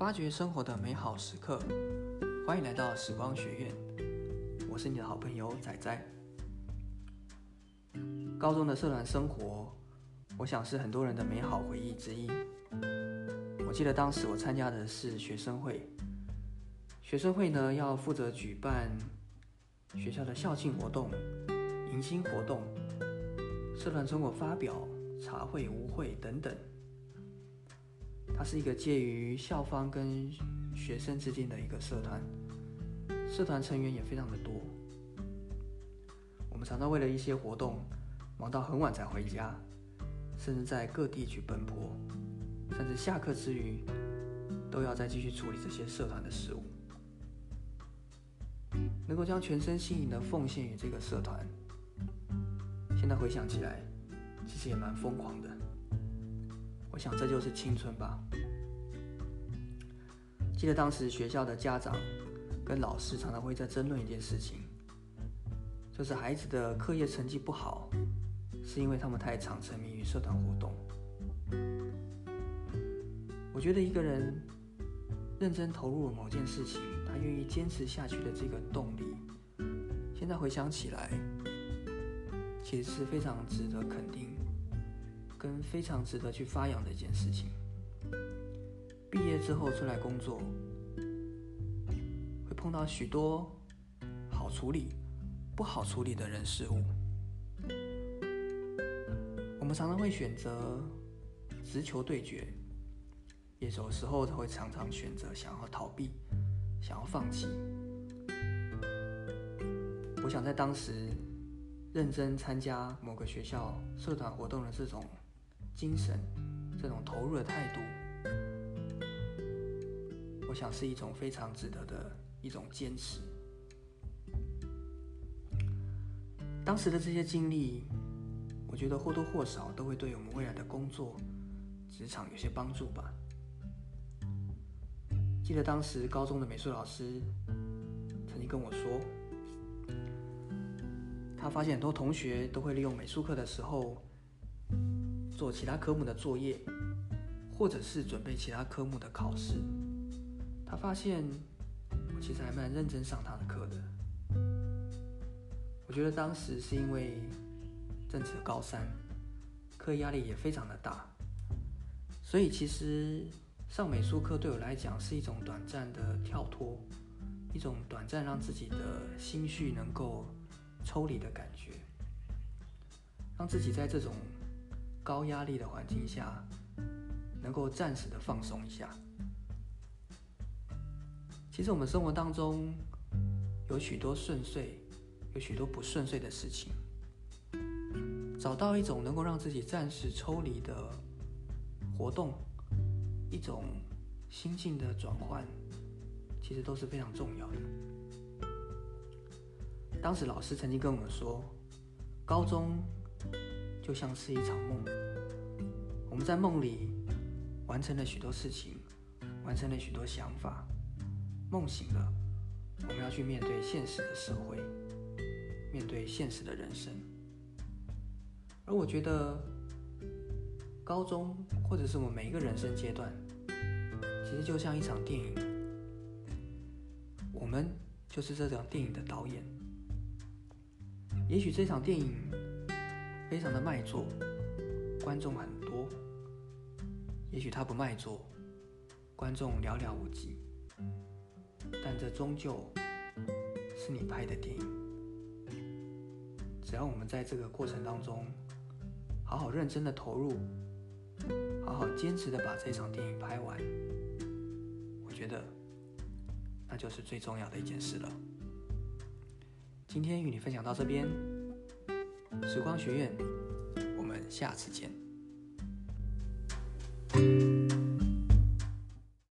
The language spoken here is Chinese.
发掘生活的美好时刻，欢迎来到时光学院。我是你的好朋友仔仔。高中的社团生活，我想是很多人的美好回忆之一。我记得当时我参加的是学生会，学生会呢要负责举办学校的校庆活动、迎新活动、社团成果发表、茶会、舞会等等。它是一个介于校方跟学生之间的一个社团，社团成员也非常的多。我们常常为了一些活动，忙到很晚才回家，甚至在各地去奔波，甚至下课之余，都要再继续处理这些社团的事务。能够将全身心灵的奉献于这个社团，现在回想起来，其实也蛮疯狂的。我想这就是青春吧。记得当时学校的家长跟老师常常会在争论一件事情，就是孩子的课业成绩不好，是因为他们太常沉迷于社团活动。我觉得一个人认真投入了某件事情，他愿意坚持下去的这个动力，现在回想起来，其实是非常值得肯定。跟非常值得去发扬的一件事情。毕业之后出来工作，会碰到许多好处理、不好处理的人事物。我们常常会选择直球对决，也有时候会常常选择想要逃避、想要放弃。我想在当时认真参加某个学校社团活动的这种。精神，这种投入的态度，我想是一种非常值得的一种坚持。当时的这些经历，我觉得或多或少都会对我们未来的工作、职场有些帮助吧。记得当时高中的美术老师曾经跟我说，他发现很多同学都会利用美术课的时候。做其他科目的作业，或者是准备其他科目的考试，他发现我其实还蛮认真上他的课的。我觉得当时是因为正值高三，课业压力也非常的大，所以其实上美术课对我来讲是一种短暂的跳脱，一种短暂让自己的心绪能够抽离的感觉，让自己在这种。高压力的环境下，能够暂时的放松一下。其实我们生活当中有许多顺遂，有许多不顺遂的事情。找到一种能够让自己暂时抽离的活动，一种心境的转换，其实都是非常重要的。当时老师曾经跟我们说，高中。就像是一场梦，我们在梦里完成了许多事情，完成了许多想法。梦醒了，我们要去面对现实的社会，面对现实的人生。而我觉得，高中或者是我们每一个人生阶段，其实就像一场电影，我们就是这场电影的导演。也许这场电影。非常的卖座，观众很多。也许他不卖座，观众寥寥无几。但这终究是你拍的电影。只要我们在这个过程当中，好好认真的投入，好好坚持的把这场电影拍完，我觉得那就是最重要的一件事了。今天与你分享到这边。时光学院，我们下次见。